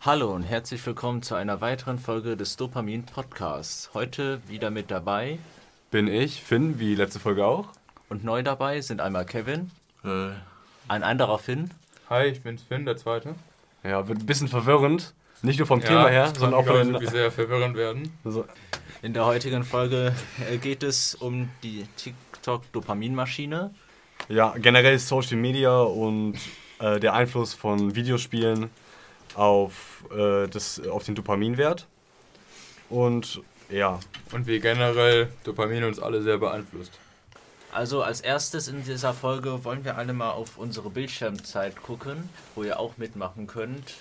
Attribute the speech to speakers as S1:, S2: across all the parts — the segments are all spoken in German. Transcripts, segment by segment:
S1: Hallo und herzlich willkommen zu einer weiteren Folge des Dopamin Podcasts. Heute wieder mit dabei
S2: bin ich, Finn, wie letzte Folge auch.
S1: Und neu dabei sind einmal Kevin,
S3: äh.
S1: ein anderer Finn.
S4: Hi, ich bin Finn, der Zweite.
S2: Ja, wird ein bisschen verwirrend. Nicht nur vom ja, Thema her, sondern auch von
S4: den... sehr verwirrend werden.
S1: Also. In der heutigen Folge äh, geht es um die TikTok-Dopaminmaschine.
S2: Ja, generell Social Media und äh, der Einfluss von Videospielen auf, äh, das, auf den Dopaminwert. Und ja.
S4: Und wie generell Dopamin uns alle sehr beeinflusst.
S1: Also als erstes in dieser Folge wollen wir alle mal auf unsere Bildschirmzeit gucken, wo ihr auch mitmachen könnt.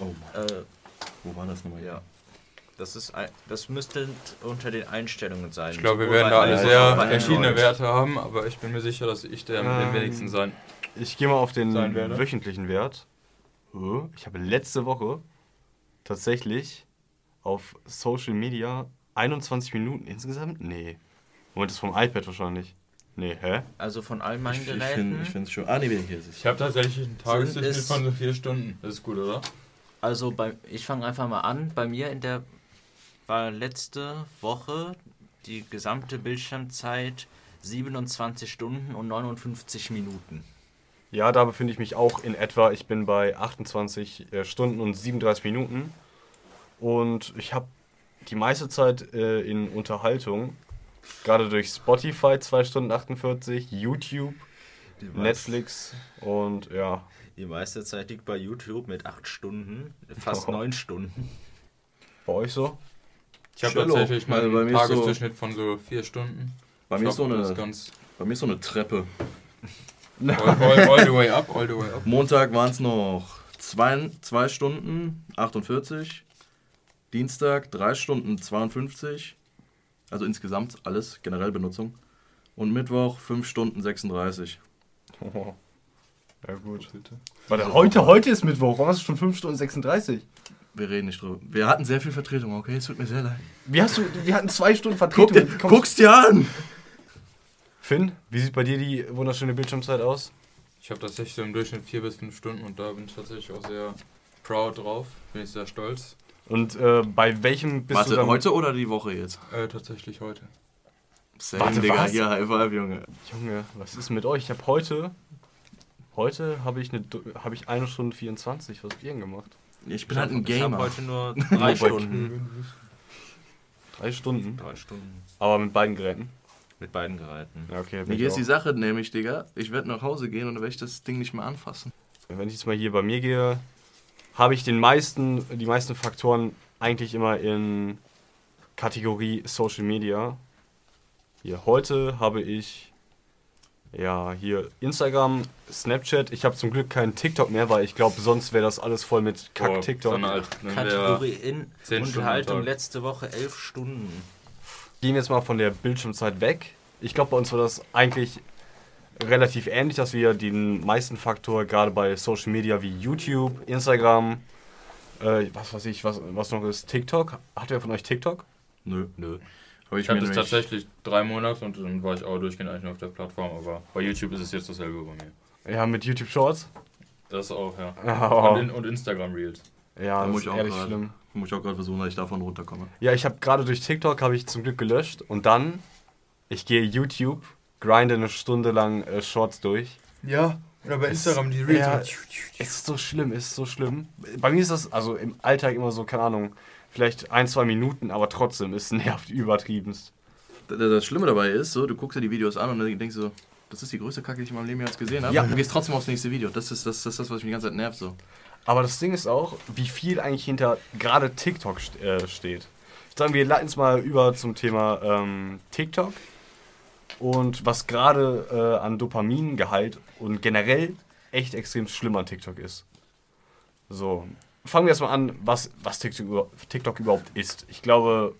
S3: Oh. Äh, wo war das nochmal?
S1: Ja. Das, ist, das müsste unter den Einstellungen sein.
S4: Ich glaube, wir werden da alle sehr verschiedene Werte haben, aber ich bin mir sicher, dass ich der mit ähm, den wenigsten sein.
S2: Ich gehe mal auf den wöchentlichen Wert. Ich habe letzte Woche tatsächlich auf Social Media 21 Minuten insgesamt? Nee. Moment, das ist vom iPad wahrscheinlich. Nee, hä?
S1: Also von all meinen
S3: ich,
S1: Geräten.
S3: Ich finde es schon. Ah, nee, bin ich hier.
S4: Ich habe tatsächlich einen Tagesdurchschnitt von so vier Stunden. Das ist gut, oder?
S1: Also bei, ich fange einfach mal an. Bei mir in der war letzte Woche die gesamte Bildschirmzeit 27 Stunden und 59 Minuten.
S2: Ja, da befinde ich mich auch in etwa. Ich bin bei 28 äh, Stunden und 37 Minuten. Und ich habe die meiste Zeit äh, in Unterhaltung. Gerade durch Spotify 2 Stunden 48, YouTube, Netflix und ja.
S1: Die meiste Zeit liegt bei YouTube mit 8 Stunden, fast oh. 9 Stunden.
S2: Bei euch so?
S4: Ich habe tatsächlich mal einen Tagesdurchschnitt so von so 4 Stunden.
S3: Bei mir, ist so eine, bei mir ist so eine Treppe.
S4: All, all, all, the way up, all the way up.
S3: Montag waren es noch 2 Stunden 48. Dienstag 3 Stunden 52, also insgesamt alles, generell Benutzung. Und Mittwoch 5 Stunden 36.
S2: Oh. Ja gut. Warte, heute, heute ist Mittwoch, warum hast du schon 5 Stunden 36?
S3: Wir reden nicht drüber. Wir hatten sehr viel Vertretung, okay? Es tut mir sehr leid.
S2: Wie hast du, wir hatten zwei Stunden Vertretung.
S3: Guck dir, guck's dir an!
S2: Finn, wie sieht bei dir die wunderschöne Bildschirmzeit aus?
S4: Ich habe tatsächlich so im Durchschnitt 4 bis 5 Stunden und da bin ich tatsächlich auch sehr proud drauf. Bin ich sehr stolz.
S2: Und äh, bei welchem
S3: bist Warte, du dann... heute oder die Woche jetzt?
S4: Äh, tatsächlich heute.
S2: Same, Warte, Digga. was? Ja, High Five, Junge. Junge, was ist mit euch? Ich habe heute... Heute habe ich, eine, hab ich eine Stunde 24 was Bieren gemacht.
S3: Ich bin ich halt ein Gamer. Ich habe
S1: heute nur drei Stunden.
S2: Drei Stunden?
S1: Drei Stunden.
S2: Aber mit beiden Geräten?
S1: Mit beiden Geräten.
S2: Ja, okay.
S3: Hier ist die Sache nämlich, Digga. Ich werde nach Hause gehen und dann werde ich das Ding nicht mehr anfassen.
S2: Wenn ich jetzt mal hier bei mir gehe, habe ich den meisten, die meisten Faktoren eigentlich immer in Kategorie Social Media. Hier, heute habe ich ja hier Instagram, Snapchat. Ich habe zum Glück keinen TikTok mehr, weil ich glaube, sonst wäre das alles voll mit Kack-TikTok.
S1: Kategorie in Unterhaltung letzte Woche elf Stunden.
S2: Gehen wir jetzt mal von der Bildschirmzeit weg. Ich glaube, bei uns war das eigentlich relativ ähnlich, dass wir den meisten Faktor gerade bei Social Media wie YouTube, Instagram, äh, was weiß ich, was, was noch ist, TikTok. Hat wer von euch TikTok?
S3: Nö. Nö.
S4: Aber ich, ich habe das tatsächlich drei Monate und dann war ich auch durchgehend eigentlich auf der Plattform, aber bei YouTube ist es jetzt dasselbe bei mir.
S2: Ja, mit YouTube Shorts?
S4: Das auch, ja. Oh. Und, in, und, Instagram Reels.
S2: Ja,
S3: das muss ich auch ehrlich grad, schlimm. Muss ich auch gerade versuchen, dass ich davon runterkomme.
S2: Ja, ich habe gerade durch TikTok habe ich zum Glück gelöscht und dann ich gehe YouTube grinde eine Stunde lang äh, Shorts durch.
S4: Ja, oder bei Instagram die Reels. Ja,
S2: ist so schlimm, ist so schlimm. Bei mir ist das also im Alltag immer so, keine Ahnung, vielleicht ein, zwei Minuten, aber trotzdem ist nervt übertriebenst.
S3: Das Schlimme dabei ist, so, du guckst dir die Videos an und dann denkst du so, das ist die größte Kacke, die ich in meinem Leben jetzt gesehen habe. Ja. Und du gehst trotzdem aufs nächste Video. Das ist das, das, ist das was mich die ganze Zeit nervt. So.
S2: Aber das Ding ist auch, wie viel eigentlich hinter gerade TikTok äh, steht. Ich sage, wir leiten es mal über zum Thema ähm, TikTok und was gerade äh, an Dopamingehalt und generell echt extrem schlimm an TikTok ist. So, fangen wir erstmal an, was, was TikTok, TikTok überhaupt ist. Ich glaube,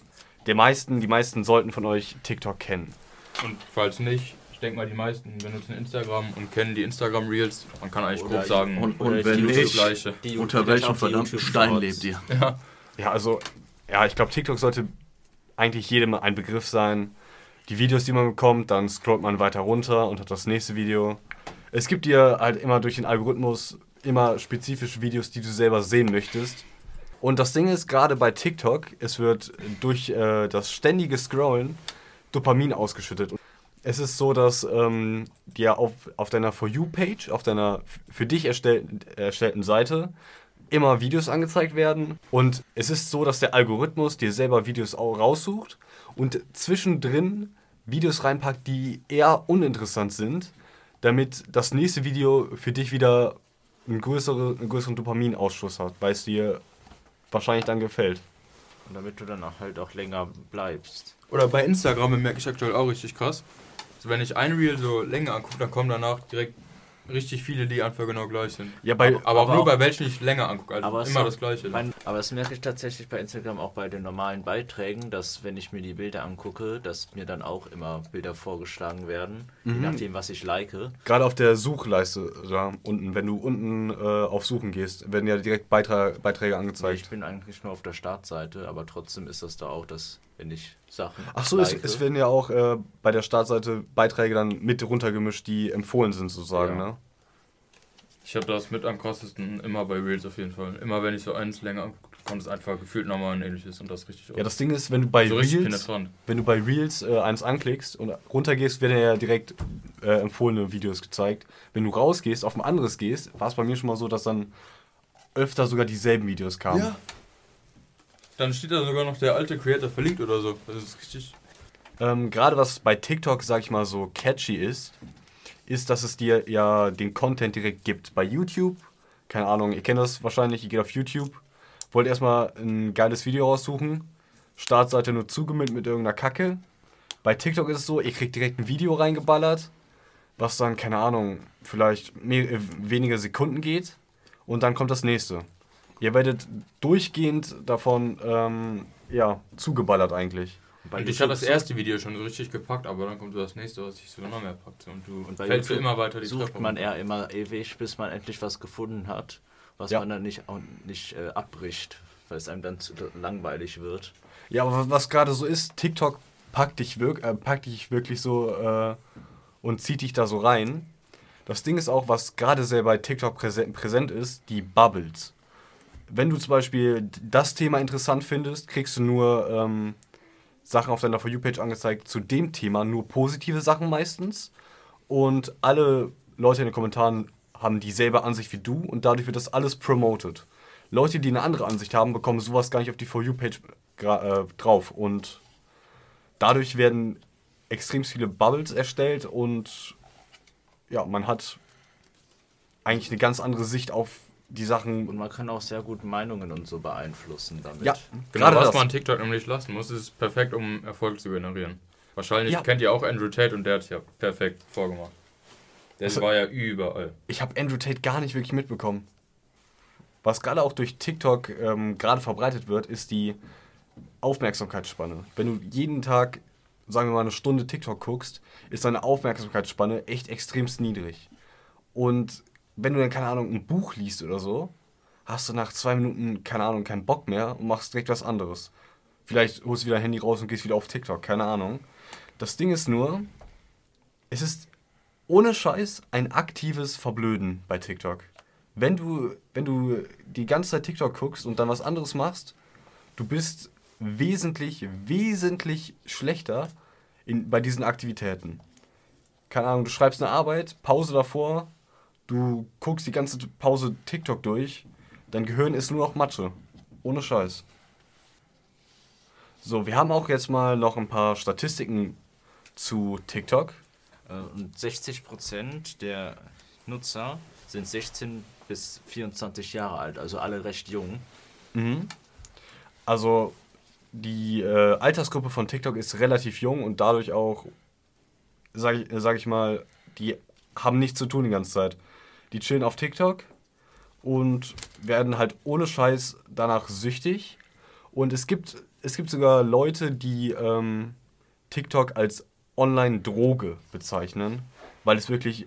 S2: der meisten, die meisten sollten von euch TikTok kennen.
S4: Und falls nicht, ich denke mal, die meisten benutzen Instagram und kennen die Instagram Reels. Man kann eigentlich grob sagen,
S3: und, und wenn nicht, gleiche. unter welchem verdammten Stein lebt ihr?
S2: Ja. ja, also, ja, ich glaube, TikTok sollte eigentlich jedem ein Begriff sein die Videos, die man bekommt, dann scrollt man weiter runter und hat das nächste Video. Es gibt dir halt immer durch den Algorithmus immer spezifische Videos, die du selber sehen möchtest. Und das Ding ist, gerade bei TikTok, es wird durch äh, das ständige Scrollen Dopamin ausgeschüttet. Es ist so, dass ähm, dir auf, auf deiner For You-Page, auf deiner für dich erstellten, erstellten Seite, immer Videos angezeigt werden. Und es ist so, dass der Algorithmus dir selber Videos auch raussucht und zwischendrin Videos reinpackt, die eher uninteressant sind, damit das nächste Video für dich wieder einen, größere, einen größeren Dopaminausschuss hat, weil es dir wahrscheinlich dann gefällt.
S1: Und damit du dann auch halt auch länger bleibst.
S4: Oder bei Instagram merke ich aktuell auch richtig krass. Also wenn ich ein Reel so länger angucke, dann kommen danach direkt richtig viele, die einfach genau gleich sind.
S2: Ja, bei,
S4: Aber, aber auch
S1: aber
S4: nur
S1: auch-
S4: bei welchen ich länger angucke. Also
S1: Aber es
S4: immer das gleiche.
S1: Mein, aber das merke ich tatsächlich bei Instagram auch bei den normalen Beiträgen, dass wenn ich mir die Bilder angucke, dass mir dann auch immer Bilder vorgeschlagen werden, je nachdem, was ich like.
S2: Gerade auf der Suchleiste da unten, wenn du unten äh, auf Suchen gehst, werden ja direkt Beitra Beiträge
S1: Ich
S2: angezeigt.
S1: bin eigentlich nur auf der Startseite, aber trotzdem ist das da auch, dass wenn ich Sachen
S2: Ach so, es,
S1: like,
S2: es werden ja auch äh, bei der Startseite Beiträge dann mit runtergemischt, die empfohlen sind sozusagen,
S1: Ja.
S2: ne?
S4: Ich habe das mit am krassesten immer bei Reels auf jeden Fall. Immer wenn ich so eins länger angucke, kommt es einfach gefühlt nochmal ein ähnliches und das richtig
S2: Ja, das Ding ist, wenn du bei
S4: so
S2: Reels, wenn du bei Reels äh, eins anklickst und runtergehst, werden ja direkt äh, empfohlene Videos gezeigt. Wenn du rausgehst, auf ein anderes gehst, war es bei mir schon mal so, dass dann öfter sogar dieselben Videos kamen.
S4: Dann steht da sogar noch der alte Creator verlinkt oder so. Das ist richtig.
S2: Ähm, Gerade was bei TikTok, sag ich mal, so catchy ist, ist, dass es dir ja den Content direkt gibt. Bei YouTube, keine Ahnung, ihr kennt das wahrscheinlich, ihr geht auf YouTube, wollt erstmal ein geiles Video raussuchen, Startseite nur zugemüllt mit irgendeiner Kacke. Bei TikTok ist es so, ihr kriegt direkt ein Video reingeballert, was dann, keine Ahnung, vielleicht mehr, äh, wenige Sekunden geht und dann kommt das nächste. Ihr werdet durchgehend davon, ähm, ja, zugeballert eigentlich.
S4: und ich hatte das erste Video schon so richtig gepackt, aber dann kommt so das nächste, was sich sogar noch mehr packt. Und du
S1: Und bei
S4: fällst
S1: YouTube
S4: immer weiter die
S1: sucht
S4: Treppe
S1: man eher immer ewig, bis man endlich was gefunden hat, was
S2: Ja.
S1: man dann nicht, auch nicht äh, abbricht, weil es einem dann zu langweilig wird.
S2: Ja, aber was gerade so ist, TikTok packt dich, wirk äh, packt dich wirklich so äh, und zieht dich da so rein. Das Ding ist auch, was gerade sehr bei TikTok präsent, präsent ist, die Bubbles. Wenn du zum Beispiel das Thema interessant findest, kriegst du nur ähm, Sachen auf deiner For You-Page angezeigt zu dem Thema, nur positive Sachen meistens. Und alle Leute in den Kommentaren haben dieselbe Ansicht wie du und dadurch wird das alles promoted. Leute, die eine andere Ansicht haben, bekommen sowas gar nicht auf die For You-Page äh, drauf. Und dadurch werden extrem viele Bubbles erstellt und ja, man hat eigentlich eine ganz andere Sicht auf die Sachen.
S1: Und man kann auch sehr gut Meinungen und so beeinflussen damit.
S2: Ja,
S4: Genau,
S2: gerade
S4: was
S2: das.
S4: man TikTok nämlich lassen muss, ist perfekt, um Erfolg zu generieren. Wahrscheinlich
S2: Ja.
S4: kennt ihr auch Andrew Tate und der hat es ja perfekt vorgemacht. Der
S2: Also-
S4: war ja überall.
S2: Ich habe Andrew Tate gar nicht wirklich mitbekommen. Was gerade auch durch TikTok ähm, gerade verbreitet wird, ist die Aufmerksamkeitsspanne. Wenn du jeden Tag, sagen wir mal, eine Stunde TikTok guckst, ist deine Aufmerksamkeitsspanne echt extremst niedrig. Und wenn du dann, keine Ahnung, ein Buch liest oder so, hast du nach zwei Minuten, keine Ahnung, keinen Bock mehr und machst direkt was anderes. Vielleicht holst du wieder ein Handy raus und gehst wieder auf TikTok, keine Ahnung. Das Ding ist nur, es ist ohne Scheiß ein aktives Verblöden bei TikTok. Wenn du, wenn du die ganze Zeit TikTok guckst und dann was anderes machst, du bist wesentlich, wesentlich schlechter in, bei diesen Aktivitäten. Keine Ahnung, du schreibst eine Arbeit, Pause davor, du guckst die ganze Pause TikTok durch, dein Gehirn ist nur noch Matsche. Ohne Scheiß. So, wir haben auch jetzt mal noch ein paar Statistiken zu TikTok.
S1: Äh, Und 60% der Nutzer sind 16 bis 24 Jahre alt, also alle recht jung.
S2: Mhm. Also die äh, Altersgruppe von TikTok ist relativ jung und dadurch auch, sage ich, sag ich mal, die haben nichts zu tun die ganze Zeit. Die chillen auf TikTok und werden halt ohne Scheiß danach süchtig. Und es gibt, es gibt sogar Leute, die ähm, TikTok als Online-Droge bezeichnen, weil es wirklich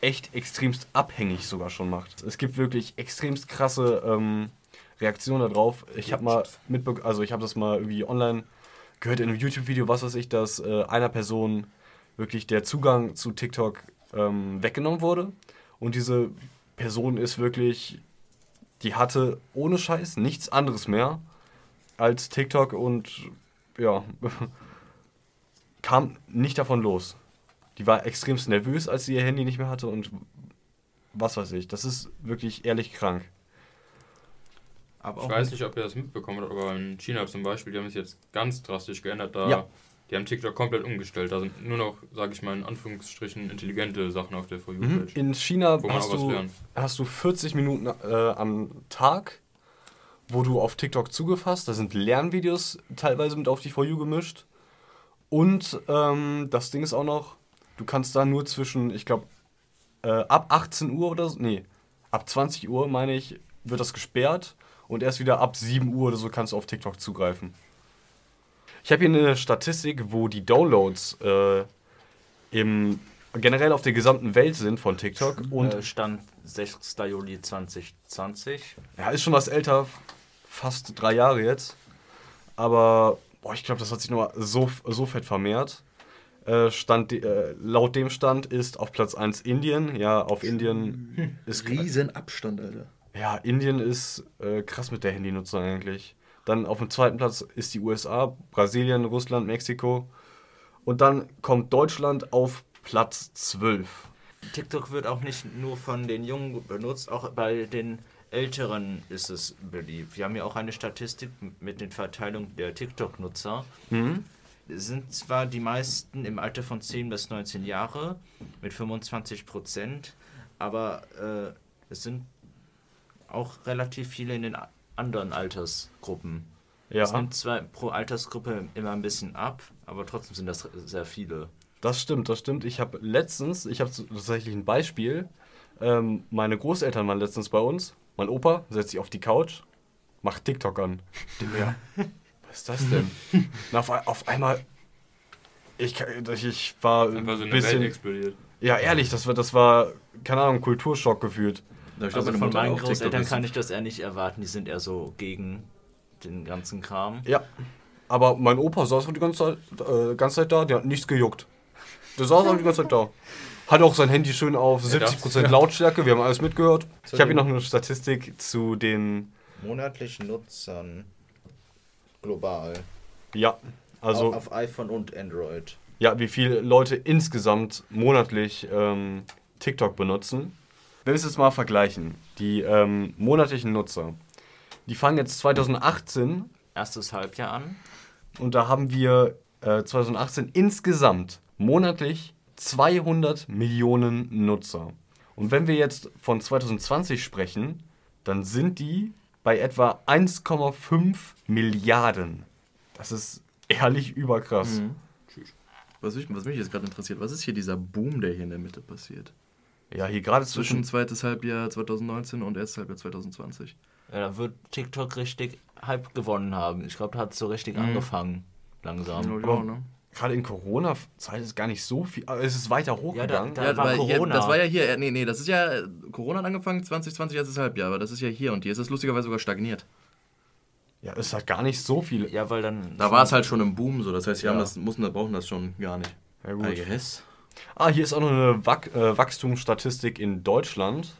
S2: echt extremst abhängig sogar schon macht. Es gibt wirklich extremst krasse ähm, Reaktionen darauf. Ich habe mal mitbekommen, also ich habe das mal irgendwie online gehört in einem YouTube-Video, was weiß ich, dass äh, einer Person wirklich der Zugang zu TikTok ähm, weggenommen wurde. Und diese Person ist wirklich die hatte ohne Scheiß nichts anderes mehr als TikTok und ja, kam nicht davon los. Die war extremst nervös, als sie ihr Handy nicht mehr hatte und was weiß ich. Das ist wirklich ehrlich krank.
S1: Aber
S4: Ich
S1: auch
S4: weiß nicht, ob ihr das mitbekommen habt, aber in China zum Beispiel, die haben es jetzt ganz drastisch geändert. Da
S2: Ja.
S4: Die haben TikTok komplett umgestellt. Da sind nur noch, sage ich mal in Anführungsstrichen, intelligente Sachen auf der For
S2: Mhm.
S4: You-Page.
S2: In China hast du, hast du 40 Minuten äh, am Tag, wo du auf TikTok zugefasst. Da sind Lernvideos teilweise mit auf die For You gemischt. Und ähm, das Ding ist auch noch, du kannst da nur zwischen, ich glaube, äh, ab 18 Uhr oder so, nee, ab 20 Uhr, meine ich, wird das gesperrt. Und erst wieder ab 7 Uhr oder so kannst du auf TikTok zugreifen. Ich habe hier eine Statistik, wo die Downloads äh, im, generell auf der gesamten Welt sind von TikTok. Und
S1: äh, Stand 6. Juli 2020.
S2: Ja, ist schon was älter, fast drei Jahre jetzt. Aber boah, ich glaube, das hat sich nur so, so fett vermehrt. Äh, Stand, äh, laut dem Stand ist auf Platz 1 Indien. Ja, auf Indien ist
S3: Riesen Abstand, Alter.
S2: ja, Indien ist äh, krass mit der Handynutzung eigentlich. Dann auf dem zweiten Platz ist die USA, Brasilien, Russland, Mexiko. Und dann kommt Deutschland auf Platz 12.
S1: TikTok wird auch nicht nur von den Jungen benutzt, auch bei den Älteren ist es beliebt. Wir haben ja auch eine Statistik mit den Verteilungen der TikTok-Nutzer.
S2: Mhm.
S1: Es sind zwar die meisten im Alter von 10 bis 19 Jahre mit 25 Prozent, aber äh, es sind auch relativ viele in den anderen Altersgruppen. Es
S2: Ja,
S1: nimmt zwar pro Altersgruppe immer ein bisschen ab, aber trotzdem sind das sehr viele.
S2: das stimmt, das stimmt. Ich habe letztens, ich habe tatsächlich ein Beispiel. Ähm, meine Großeltern waren letztens bei uns. Mein Opa setzt sich auf die Couch, macht TikTok an. Ja, was ist das denn? Und auf, auf einmal, ich, kann- ich war ein
S4: Einfach so eine
S2: bisschen,
S4: Welt explodiert.
S2: ja ehrlich, das war, das war, keine Ahnung, Kulturschock gefühlt.
S3: Ich
S1: Also von meinen Großeltern kann ich das eher nicht erwarten, die sind eher so gegen den ganzen Kram.
S2: Ja, aber mein Opa saß auch die ganze Zeit, äh, ganze Zeit da, der hat nichts gejuckt. Der saß auch die ganze Zeit da. Hat auch sein Handy schön auf 70%
S4: ja.
S2: Lautstärke, wir haben alles mitgehört.
S1: Zu
S2: Ich habe hier noch eine Statistik zu den,
S1: Monatlichen Nutzern global.
S2: ja, also,
S1: auf iPhone und Android.
S2: ja, wie viele Leute insgesamt monatlich ähm, TikTok benutzen. Wenn wir es jetzt mal vergleichen, die ähm, monatlichen Nutzer, die fangen jetzt 2018
S1: Erstes Halbjahr an.
S2: Und da haben wir äh, 2018 insgesamt monatlich 200 Millionen Nutzer. Und wenn wir jetzt von 2020 sprechen, dann sind die bei etwa 1,5 Milliarden. Das ist ehrlich überkrass.
S1: Mhm.
S3: Was mich, was mich jetzt gerade interessiert, was ist hier dieser Boom, der hier in der Mitte passiert?
S2: Ja, hier gerade
S3: Zwischen
S2: zwischen.
S3: zweites Halbjahr 2019 und erstes Halbjahr 2020.
S1: Ja, da wird TikTok richtig Hype gewonnen haben. Ich glaube, da hat es so richtig
S3: Mhm.
S1: angefangen. Langsam.
S3: Ja, ne?
S2: Gerade in Corona-Zeit ist gar nicht so viel. aber Es ist weiter hochgegangen.
S1: da- war
S3: weil hier,
S1: Corona.
S3: das war ja hier, äh, nee, nee, das ist ja, Corona hat angefangen, 2020 erstes Halbjahr, aber das ist ja hier und hier ist es lustigerweise sogar stagniert.
S2: Ja, es hat gar nicht so viel.
S1: Ja, weil dann.
S3: Da war es halt schon im Boom so, das heißt, wir haben
S2: Ja.
S3: das, mussten, brauchen das schon gar nicht.
S2: Ja, gut.
S3: I guess.
S2: Ah, hier ist auch noch eine Wach äh, Wachstumsstatistik in Deutschland.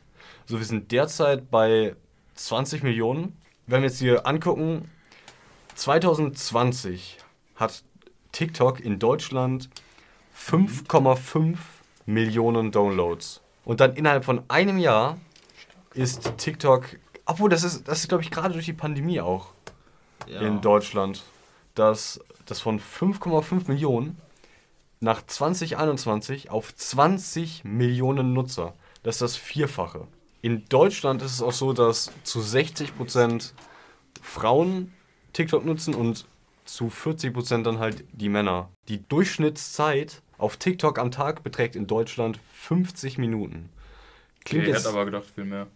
S2: So, wir sind derzeit bei 20 Millionen. Wenn wir jetzt hier angucken, 2020 hat TikTok in Deutschland 5,5 Millionen Downloads. Und dann innerhalb von einem Jahr ist TikTok, obwohl das ist, das ist glaube ich, gerade durch die Pandemie auch
S1: ja.
S2: in Deutschland, dass das von 5,5 Millionen nach 2021 auf 20 Millionen Nutzer. Das ist das Vierfache. In Deutschland ist es auch so, dass zu 60% Frauen TikTok nutzen und zu 40% dann halt die Männer. Die Durchschnittszeit auf TikTok am Tag beträgt in Deutschland 50 Minuten. Klingt
S4: ich
S2: jetzt,
S4: hätte aber gedacht, viel mehr.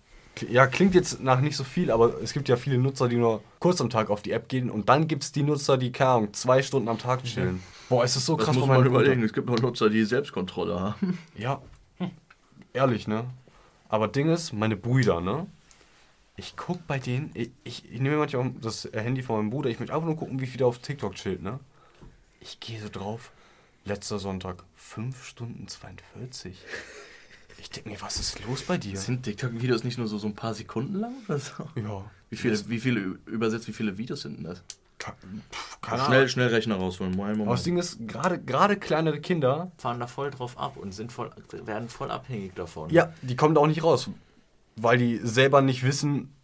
S2: Ja, klingt jetzt nach nicht so viel, aber es gibt ja viele Nutzer, die nur kurz am Tag auf die App gehen und dann gibt es die Nutzer, die, keine Ahnung, zwei Stunden am Tag chillen. Boah, ist das so
S3: Das
S2: krass
S3: muss
S2: bei
S3: man überlegen, es gibt noch Nutzer, die Selbstkontrolle haben.
S2: Ja, ehrlich, ne? Aber Ding ist, meine Brüder, ne? Ich guck bei denen, ich, ich, ich nehme manchmal das Handy von meinem Bruder, ich möchte einfach nur gucken, wie viel der auf TikTok chillt, ne? Ich gehe so drauf, letzter Sonntag, 5 Stunden 42. Ich denke mir, was ist los bei dir?
S3: Sind TikTok-Videos nicht nur so, so ein paar Sekunden lang oder so?
S2: Ja.
S3: Wie viele, wie viele übersetzt, wie viele Videos sind denn das?
S2: Pff, keine
S3: Schnell, schnell Rechner rausholen. Moment,
S2: Aber das
S3: Moment.
S2: Ding ist, gerade gerade kleinere Kinder,
S1: Fahren da voll drauf ab und sind voll, werden voll abhängig davon.
S2: ja, die kommen da auch nicht raus. Weil die selber nicht wissen,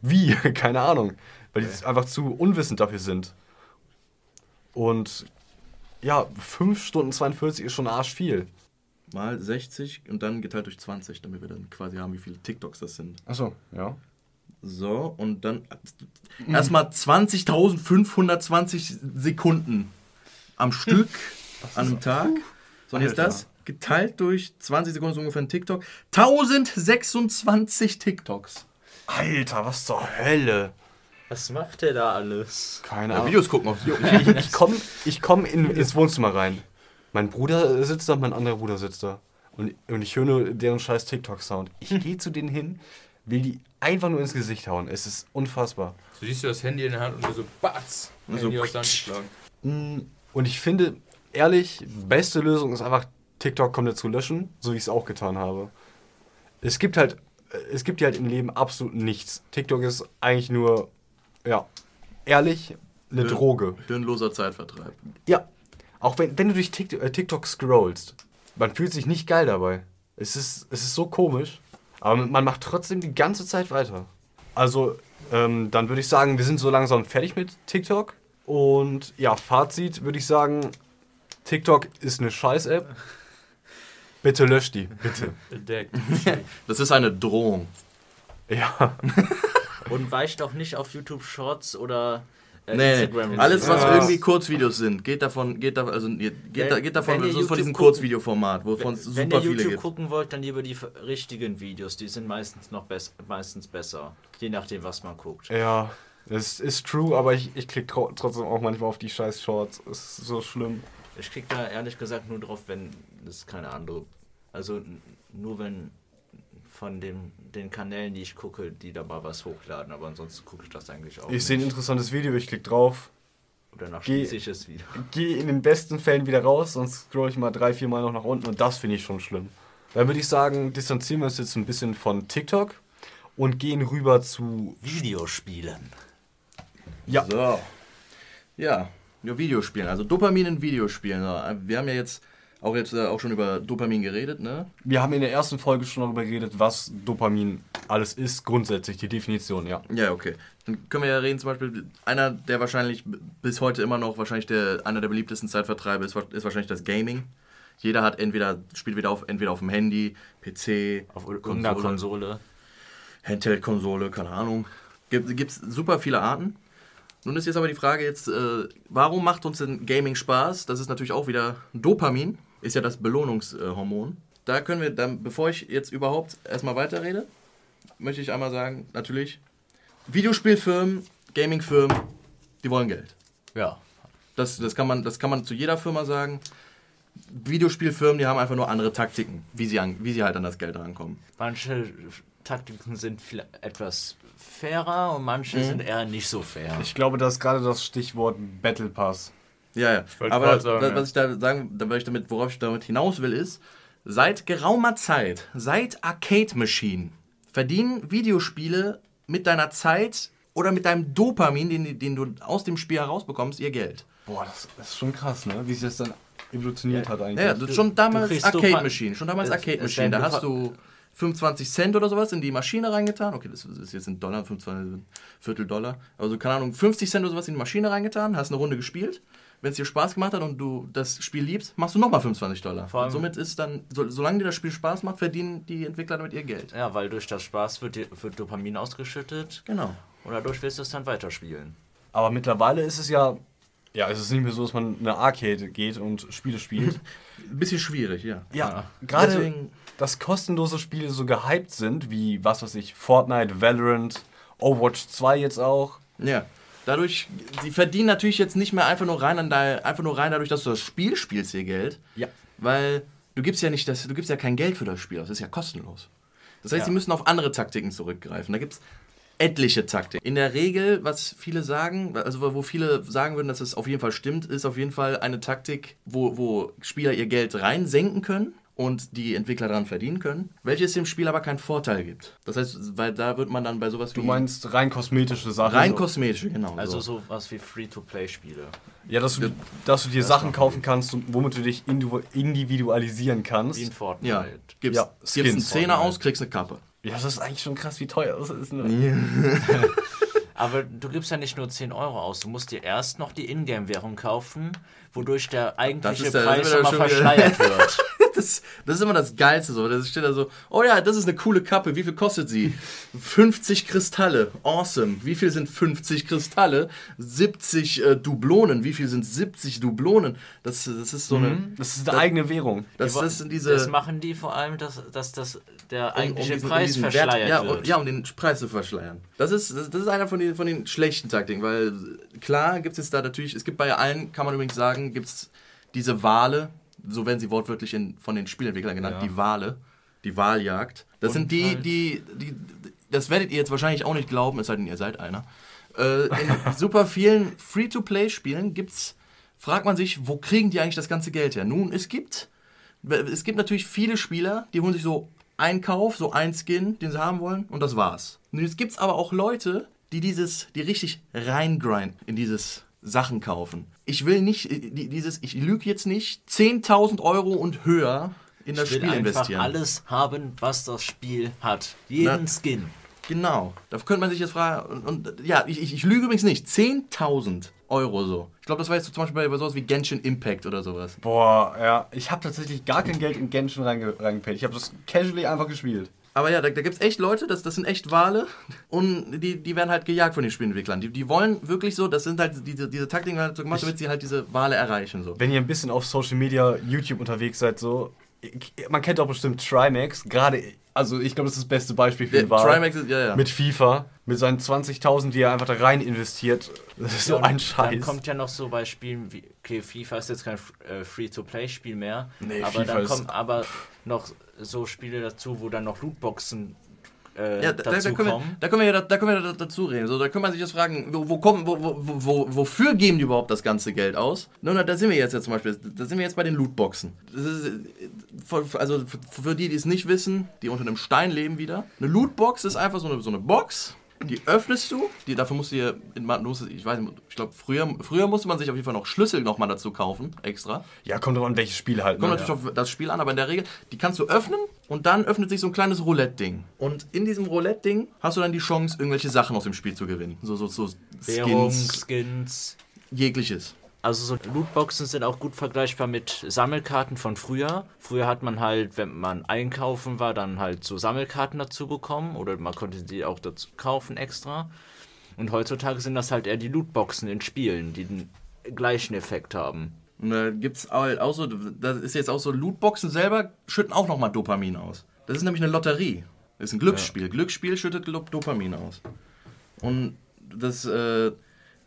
S2: wie. keine Ahnung. Weil die einfach zu unwissend dafür sind. Und ja, 5 Stunden 42 ist schon arsch viel.
S3: Mal 60 und dann geteilt durch 20, damit wir dann quasi haben, wie viele TikToks das sind.
S2: Achso, ja.
S3: So, und dann erstmal 20.520 Sekunden am Stück an einem Tag. So, und jetzt das geteilt durch 20 Sekunden ist ungefähr ein TikTok. 1026 TikToks.
S2: Alter, was zur Hölle?
S1: Was macht der da alles?
S2: Keine Ahnung.
S3: Videos gucken auf YouTube.
S2: Ich, ich komme ich komm in, ins Wohnzimmer rein. Mein Bruder sitzt da, mein anderer Bruder sitzt da. Und, und ich höre nur deren scheiß TikTok-Sound. Ich gehe zu denen hin, will die einfach nur ins Gesicht hauen. Es ist unfassbar.
S4: So siehst du das Handy in der Hand und du so batz.
S3: Und
S4: Handy
S3: so
S4: aus der Hand geschlagen.
S2: Mm, Und ich finde, ehrlich, beste Lösung ist einfach, TikTok komplett zu löschen, so wie ich es auch getan habe. Es gibt halt, es gibt hier halt im Leben absolut nichts. TikTok ist eigentlich nur, ja, ehrlich, eine
S3: Hö-
S2: Droge.
S3: Hirnloser Zeitvertreib.
S2: Ja, auch wenn, wenn du durch TikTok, äh, TikTok scrollst, man fühlt sich nicht geil dabei. Es ist, es ist so komisch, aber man macht trotzdem die ganze Zeit weiter. Also, ähm, dann würde ich sagen, wir sind so langsam fertig mit TikTok. Und ja, Fazit würde ich sagen, TikTok ist eine Scheiß-App. Bitte löscht die, bitte.
S4: Entdeckt.
S3: Das ist eine Drohung.
S2: Ja,
S1: Und weicht auch nicht auf YouTube Shorts oder
S3: Nee,
S1: Instagram.
S3: nee. alles was
S2: Ja.
S3: irgendwie Kurzvideos sind, geht davon, geht da, also geht,
S1: Wenn-
S3: da, geht davon,
S1: wenn ihr
S3: so von
S1: YouTube
S3: diesem Kurzvideoformat, wovon es
S1: Wenn
S3: super
S1: ihr
S3: viele
S1: YouTube
S3: gibt.
S1: gucken wollt, dann lieber die richtigen Videos. Die sind meistens noch bess meistens besser. Je nachdem, was man guckt.
S2: ja, es ist true, aber ich, ich klicke trotzdem auch manchmal auf die scheiß Shorts. Es ist so schlimm.
S1: Ich klicke da ehrlich gesagt nur drauf, wenn es keine andere. Also nur wenn von den, den Kanälen, die ich gucke, die da mal was hochladen. Aber ansonsten gucke ich das eigentlich auch.
S2: Ich sehe ein interessantes Video, ich klicke drauf,
S1: Und danach
S2: Geh-
S1: schließe ich es wieder.
S2: gehe in den besten Fällen wieder raus, sonst scroll ich mal drei, vier Mal noch nach unten und das finde ich schon schlimm. Dann würde ich sagen, distanzieren wir uns jetzt ein bisschen von TikTok und gehen rüber zu.
S1: Videospielen.
S2: Ja,
S3: So. Ja, ja, Videospielen, also Dopamin in Videospielen. Wir haben ja jetzt auch jetzt äh, auch schon über Dopamin geredet, ne?
S2: wir haben in der ersten Folge schon darüber geredet, was Dopamin alles ist, grundsätzlich, die Definition, ja.
S3: Ja, okay. Dann können wir ja reden, zum Beispiel, einer, der wahrscheinlich bis heute immer noch wahrscheinlich der, einer der beliebtesten Zeitvertreibe ist, ist wahrscheinlich das Gaming. Jeder hat entweder, spielt wieder auf, entweder auf dem Handy, PC,
S1: Auf irgendeiner Konsole.
S3: Handheld-Konsole, keine Ahnung. Gibt es super viele Arten. Nun ist jetzt aber die Frage jetzt, äh, warum macht uns denn Gaming Spaß? Das ist natürlich auch wieder Dopamin, ist ja das Belohnungshormon. Da können wir dann, bevor ich jetzt überhaupt erstmal weiterrede, möchte ich einmal sagen, natürlich, Videospielfirmen, Gamingfirmen, die wollen Geld.
S1: Ja.
S3: Das, das, kann man, das kann man zu jeder Firma sagen. Videospielfirmen, die haben einfach nur andere Taktiken, wie sie, an, wie sie halt an das Geld rankommen.
S1: Manche Taktiken sind etwas fairer und manche
S3: Mhm.
S1: sind eher nicht so fair.
S2: Ich glaube, das ist gerade das Stichwort Battle Pass.
S3: Ja, ja. Aber
S4: sagen,
S3: da,
S4: ja.
S3: was ich da sagen, da ich damit, worauf ich damit hinaus will, ist, seit geraumer Zeit, seit Arcade Machine, verdienen Videospiele mit deiner Zeit oder mit deinem Dopamin, den, den du aus dem Spiel herausbekommst, ihr Geld.
S2: Boah, das, das ist schon krass, ne? Wie sich das dann evolutioniert
S1: Ja.
S2: hat eigentlich.
S3: Ja, ja das schon damals Arcade Machine, schon damals
S1: Es-
S3: Arcade Machine. Da hast du 25 Cent oder sowas in die Maschine reingetan. Okay, das ist jetzt in Dollar, 25 Viertel Dollar. Also keine Ahnung, 50 Cent oder sowas in die Maschine reingetan, hast eine Runde gespielt. Wenn es dir Spaß gemacht hat und du das Spiel liebst, machst du nochmal 25 Dollar.
S1: Vor allem-
S3: und somit ist dann, so, solange dir das Spiel Spaß macht, verdienen die Entwickler damit ihr Geld.
S1: Ja, weil durch das Spaß wird, dir- wird Dopamin ausgeschüttet
S3: Genau.
S1: und dadurch willst du es dann weiterspielen.
S2: Aber mittlerweile ist es ja. Ja, es ist nicht mehr so, dass man in eine Arcade geht und Spiele spielt.
S3: Ein bisschen schwierig, ja.
S2: ja, gerade
S3: Deswegen-
S2: dass kostenlose Spiele so gehypt sind, wie, was weiß ich, Fortnite, Valorant, Overwatch 2 jetzt auch.
S3: Ja. Dadurch, die verdienen natürlich jetzt nicht mehr einfach nur rein an da, einfach nur rein dadurch, dass du das Spiel spielst, ihr Geld.
S2: Ja.
S3: Weil du gibst ja nicht das, du gibst ja kein Geld für das Spiel das ist ja kostenlos. Das heißt,
S2: Ja.
S3: sie müssen auf andere Taktiken zurückgreifen. Da gibt es etliche Taktiken. In der Regel, was viele sagen, also wo viele sagen würden, dass es auf jeden Fall stimmt, ist auf jeden Fall eine Taktik, wo, wo Spieler ihr Geld reinsenken können und die Entwickler daran verdienen können, welches dem Spiel aber keinen Vorteil gibt. Das heißt, weil da wird man dann bei sowas
S2: Du
S3: wie
S2: meinst rein kosmetische Sachen?
S3: rein kosmetische, genau.
S1: Also
S3: so.
S1: sowas wie Free-to-Play-Spiele.
S2: Ja, dass du, dass du dir Sachen kaufen kannst, und womit du dich individu- individualisieren kannst.
S1: Wie in Fortnite.
S3: Ja, gibst,
S2: Ja,
S3: gibst einen
S2: Skins.
S3: Zehner aus, kriegst eine Kappe.
S2: Ja, das ist eigentlich schon krass, wie teuer das ist. Ne?
S1: Aber du gibst ja nicht nur 10 Euro aus, du musst dir erst noch die Ingame-Währung kaufen, wodurch der eigentliche
S3: der-
S1: Preis
S3: das ist
S1: nochmal verschleiert wird.
S3: Das, das ist immer das Geilste so. Da steht da so, oh ja, das ist eine coole Kappe. Wie viel kostet sie? 50 Kristalle. Awesome. Wie viel sind 50 Kristalle? 70 äh, Dublonen. Wie viel sind 70 Dublonen? Das, das ist so eine...
S2: Das ist eine eigene Währung.
S3: Das,
S1: Die
S3: das sind diese...
S1: das machen die vor allem, dass, dass das der
S3: um- um
S1: eigentliche
S3: diesen- um
S1: Preis
S3: Wert-
S1: verschleiert
S3: ja,
S1: wird.
S3: um- ja, um den Preis zu verschleiern. Das ist, das, das ist einer von den, von den schlechten Taktiken, weil äh, klar gibt es jetzt da natürlich, es gibt bei allen, kann man übrigens sagen, gibt es diese Wale, so werden sie wortwörtlich in, von den Spielentwicklern genannt,
S1: Ja.
S3: die Wale, die Waljagd. Das
S1: Und
S3: sind die,
S1: halt-
S3: die, die, das werdet ihr jetzt wahrscheinlich auch nicht glauben, es sei denn, ihr seid einer. Äh, in super vielen Free-to-Play-Spielen gibt's, fragt man sich, wo kriegen die eigentlich das ganze Geld her? Nun, es gibt es gibt natürlich viele Spieler, die holen sich so einen Kauf, so einen Skin, den sie haben wollen, und das war's. Und jetzt gibt's aber auch Leute, die dieses, die richtig reingrinden in dieses Sachen kaufen. Ich will nicht, äh, die- dieses, ich lüge jetzt nicht, 10.000 Euro und höher in das
S1: ich will
S3: Spiel
S1: einfach
S3: investieren.
S1: alles haben, was das Spiel hat. Jeden
S3: Na-
S1: Skin.
S3: Genau. Da könnte man sich jetzt fragen, und, und ja, ich, ich, ich lüge übrigens nicht, 10.000 Euro so. Ich glaube, das war jetzt zum Beispiel bei, sowas wie Genshin Impact oder sowas.
S2: Boah, ja. Ich habe tatsächlich gar kein Geld in Genshin reinge reingepayt. Ich habe das casually einfach gespielt.
S3: Aber ja, da, da gibt es echt Leute, das, das sind echt Wale und die, die werden halt gejagt von den Spielentwicklern. Die, die wollen wirklich so, das sind halt diese, diese Taktiken halt so gemacht, damit sie halt diese Wale erreichen. So.
S2: Wenn ihr ein bisschen auf Social Media, YouTube unterwegs seid, so. Man kennt doch bestimmt Trimax. Gerade, also ich glaube, das ist das beste Beispiel für den Wahl.
S3: Trimax ist, ja, ja.
S2: Mit FIFA, mit seinen 20.000, die er einfach da rein investiert. Das ist so
S1: Und
S2: ein
S1: Dann
S2: Scheiß.
S1: kommt ja noch so bei Spielen wie, okay, FIFA ist jetzt kein äh, Free-to-Play-Spiel mehr,
S2: Nee,
S1: aber
S2: FIFA
S1: dann kommen aber noch so Spiele dazu, wo dann noch Lootboxen äh,
S3: Ja, da, da,
S1: dazu
S3: können wir,
S1: kommen.
S3: da können wir ja da, da können wir da, dazu reden. So, da kann man sich jetzt fragen, wo, wo kommen, wo, wo, wo, wo, wofür geben die überhaupt das ganze Geld aus? Nun, da sind wir jetzt ja zum Beispiel, da sind wir jetzt bei den Lootboxen. Ist, äh, also für, für die, die es nicht wissen, die unter einem Stein leben wieder. Eine Lootbox ist einfach so eine, so eine Box, die öffnest du, die, dafür musst du dir, in, musst, ich weiß nicht, ich glaube, früher, früher musste man sich auf jeden Fall noch Schlüssel nochmal dazu kaufen, extra.
S2: ja, kommt doch an, welches Spiel halt.
S3: Kommt
S2: ne?
S3: natürlich auf das Spiel an, aber in der Regel, die kannst du öffnen und dann öffnet sich so ein kleines Roulette-Ding. Und in diesem Roulette-Ding hast du dann die Chance, irgendwelche Sachen aus dem Spiel zu gewinnen. So, so, so
S1: Währung,
S3: Skins,
S1: Skins.
S3: jegliches.
S1: Also so Lootboxen sind auch gut vergleichbar mit Sammelkarten von früher. Früher hat man halt, wenn man einkaufen war, dann halt so Sammelkarten dazu bekommen oder man konnte die auch dazu kaufen extra. Und heutzutage sind das halt eher die Lootboxen in Spielen, die den gleichen Effekt haben.
S3: Und da gibt's halt auch so, das ist jetzt auch so, Lootboxen selber schütten auch nochmal Dopamin aus. Das ist nämlich eine Lotterie. Das ist ein Glücksspiel. Glücksspiel schüttet Dopamin aus. Und das, äh,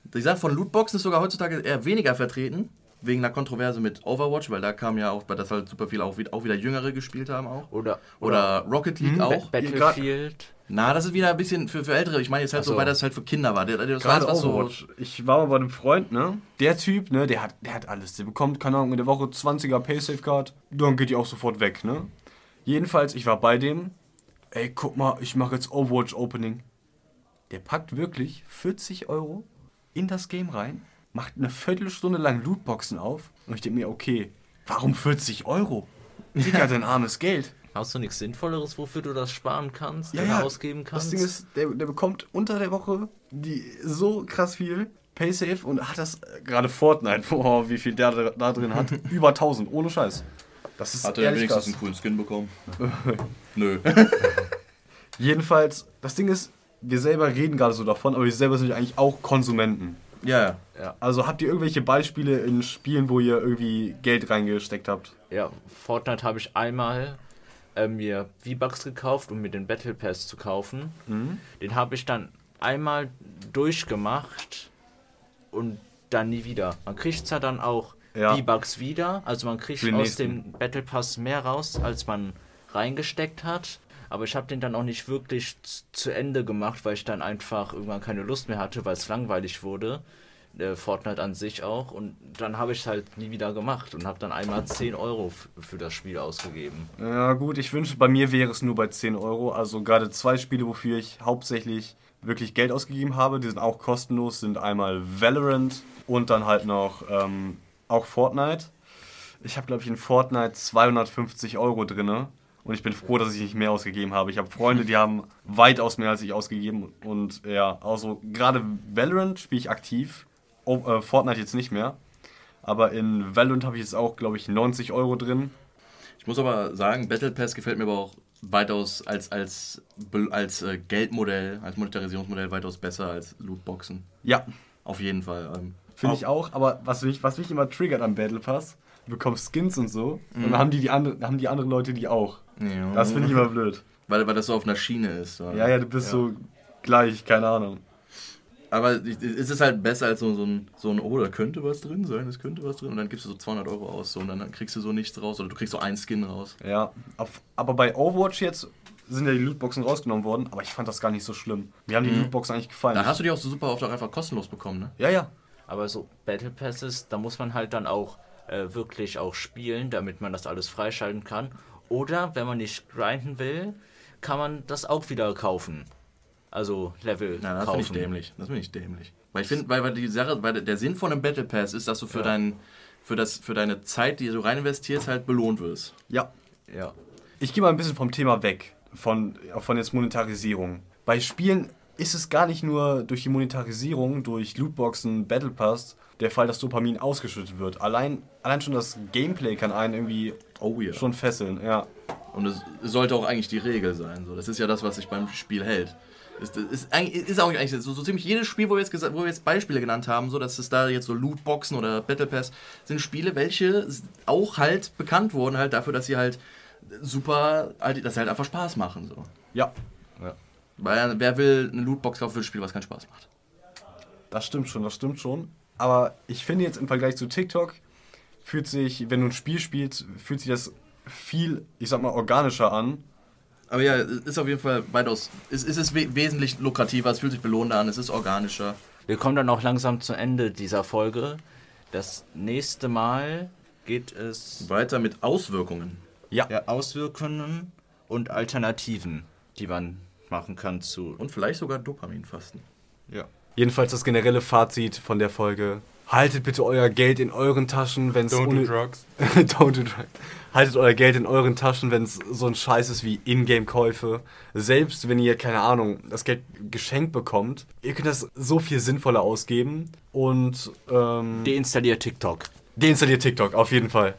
S3: die Sache von Lootboxen ist sogar heutzutage eher weniger vertreten, wegen einer Kontroverse mit Overwatch, weil da kam ja auch, weil das halt super viele auch, wieder- auch wieder Jüngere gespielt haben auch.
S1: Oder,
S3: Oder Rocket League auch.
S1: Ba- Battlefield.
S3: Na, das ist wieder ein bisschen für, für Ältere. Ich meine jetzt halt so,
S1: so.
S3: weil das halt für Kinder war. Das
S2: Gerade
S3: war was so.
S2: Overwatch. Ich war mal bei einem Freund, ne? Der Typ, ne, der hat, der hat alles. Der bekommt, keine Ahnung, in der Woche 20er Paysafe-Card. Dann geht die auch sofort weg, ne? Jedenfalls, ich war bei dem. Ey, guck mal, ich mache jetzt Overwatch Opening. Der packt wirklich 40 Euro in das Game rein, macht eine Viertelstunde lang Lootboxen auf. Und ich denke mir, okay, warum 40 Euro? Digga, dein armes Geld.
S1: Hast du nichts Sinnvolleres, wofür du das sparen kannst
S2: Ja, ja,
S1: ausgeben kannst?
S2: Das Ding ist, der, der bekommt unter der Woche die so krass viel Paysafe und hat das äh, gerade Fortnite, boah, wie viel der da, da drin hat, über 1000, ohne Scheiß. Das ist
S3: Hat er wenigstens
S2: krass.
S3: einen coolen Skin bekommen? Nö.
S2: Jedenfalls, das Ding ist, wir selber reden gerade so davon, aber wir selber sind ja eigentlich auch Konsumenten.
S3: Ja, ja.
S2: Also habt ihr irgendwelche Beispiele in Spielen, wo ihr irgendwie Geld reingesteckt habt?
S1: Ja, Fortnite habe ich einmal äh, mir V-Bucks gekauft, um mir den Battle Pass zu kaufen.
S2: Mhm.
S1: Den habe ich dann einmal durchgemacht und dann nie wieder. Man kriegt zwar dann auch
S2: Ja.
S1: V-Bucks wieder, also man kriegt aus
S2: nächsten.
S1: dem Battle Pass mehr raus, als man reingesteckt hat. Aber ich habe den dann auch nicht wirklich zu Ende gemacht, weil ich dann einfach irgendwann keine Lust mehr hatte, weil es langweilig wurde. äh, Fortnite an sich auch. Und dann habe ich es halt nie wieder gemacht und habe dann einmal 10 Euro für das Spiel ausgegeben.
S2: Ja gut, ich wünsche, bei mir wäre es nur bei 10 Euro. Also gerade zwei Spiele, wofür ich hauptsächlich wirklich Geld ausgegeben habe, die sind auch kostenlos, sind einmal Valorant und dann halt noch ähm, auch Fortnite. Ich habe, glaube ich, in Fortnite 250 Euro drinne und ich bin froh, dass ich nicht mehr ausgegeben habe. Ich habe Freunde, die haben weitaus mehr als ich ausgegeben und ja, also gerade Valorant spiele ich aktiv, oh, äh, Fortnite jetzt nicht mehr. Aber in Valorant habe ich jetzt auch, glaube ich, 90 Euro drin.
S3: Ich muss aber sagen, Battle Pass gefällt mir aber auch weitaus als, als, als äh, Geldmodell, als Monetarisierungsmodell weitaus besser als Lootboxen.
S2: Ja,
S3: Auf jeden Fall. Ähm,
S2: Finde ich auch, aber was mich, was mich immer triggert am Battle Pass, du bekommst Skins und so, und
S3: Mhm.
S2: dann haben die, die, andere, haben die anderen Leute die auch.
S3: Ja.
S2: Das finde ich immer blöd.
S3: Weil, weil das so auf einer Schiene ist. so.
S2: Ja, ja, du bist
S3: Ja.
S2: so gleich, keine Ahnung.
S3: Aber ich- es ist halt besser als so, so, ein, so ein, oh, da könnte was drin sein, es könnte was drin. Und dann gibst du so 200 Euro aus so, und dann kriegst du so nichts raus. Oder du kriegst so einen Skin raus.
S2: Ja, auf, aber bei Overwatch jetzt sind ja die Lootboxen rausgenommen worden, aber ich fand das gar nicht so schlimm. Mir haben die
S3: Mhm.
S2: Lootboxen eigentlich gefallen.
S3: Da hast du die auch so super oft auch einfach kostenlos bekommen, ne?
S2: ja, ja.
S1: Aber so Battle Passes, da muss man halt dann auch äh, wirklich auch spielen, damit man das alles freischalten kann. Oder wenn man nicht grinden will, kann man das auch wieder kaufen. Also Level
S3: Na, das finde ich
S1: kaufen.
S3: dämlich. Das finde ich dämlich. Weil ich finde, weil, weil die Sache, weil der Sinn von einem Battle Pass ist, dass du für,
S1: Ja.
S3: dein, für, das, für deine Zeit, die du rein investierst, halt belohnt wirst.
S2: Ja.
S1: Ja.
S2: Ich gehe mal ein bisschen vom Thema weg, von, von jetzt Monetarisierung. Bei Spielen ist es gar nicht nur durch die Monetarisierung, durch Lootboxen, Battle Pass, der Fall, dass Dopamin ausgeschüttet wird. Allein, allein schon das Gameplay kann einen irgendwie
S3: Oh ja.
S2: schon fesseln, ja.
S3: Und es sollte auch eigentlich die Regel sein. So. Das ist ja das, was sich beim Spiel hält. Ist, ist, ist auch eigentlich so, so ziemlich jedes Spiel, wo wir, jetzt gesagt, wo wir jetzt Beispiele genannt haben, so dass es da jetzt so Lootboxen oder Battle Pass sind Spiele, welche auch halt bekannt wurden halt dafür, dass sie halt super, halt, dass sie halt einfach Spaß machen. So.
S2: Ja,
S3: Weil wer will eine Lootbox kaufen für ein Spiel, was keinen Spaß macht?
S2: das stimmt schon, das stimmt schon. Aber ich finde jetzt im Vergleich zu TikTok, fühlt sich, wenn du ein Spiel spielst, fühlt sich das viel, ich sag mal, organischer an.
S3: Aber ja, es ist auf jeden Fall weitaus, es, es ist we wesentlich lukrativer, es fühlt sich belohnender an, es ist organischer.
S1: Wir kommen dann auch langsam zum Ende dieser Folge. Das nächste Mal geht es
S3: Weiter mit Auswirkungen.
S2: Ja.
S1: ja, Auswirkungen und Alternativen, die man machen kann zu.
S3: Und vielleicht sogar Dopaminfasten.
S1: Ja.
S2: Jedenfalls das generelle Fazit von der Folge. Haltet bitte euer Geld in euren Taschen, wenn es
S4: Don't do drugs.
S2: Don't do drugs. Haltet euer Geld in euren Taschen, wenn es so ein Scheiß ist wie Ingame-Käufe. Selbst wenn ihr, keine Ahnung, das Geld geschenkt bekommt, ihr könnt das so viel sinnvoller ausgeben. Und ähm,
S1: Deinstalliert TikTok.
S2: deinstalliert TikTok, auf jeden Fall.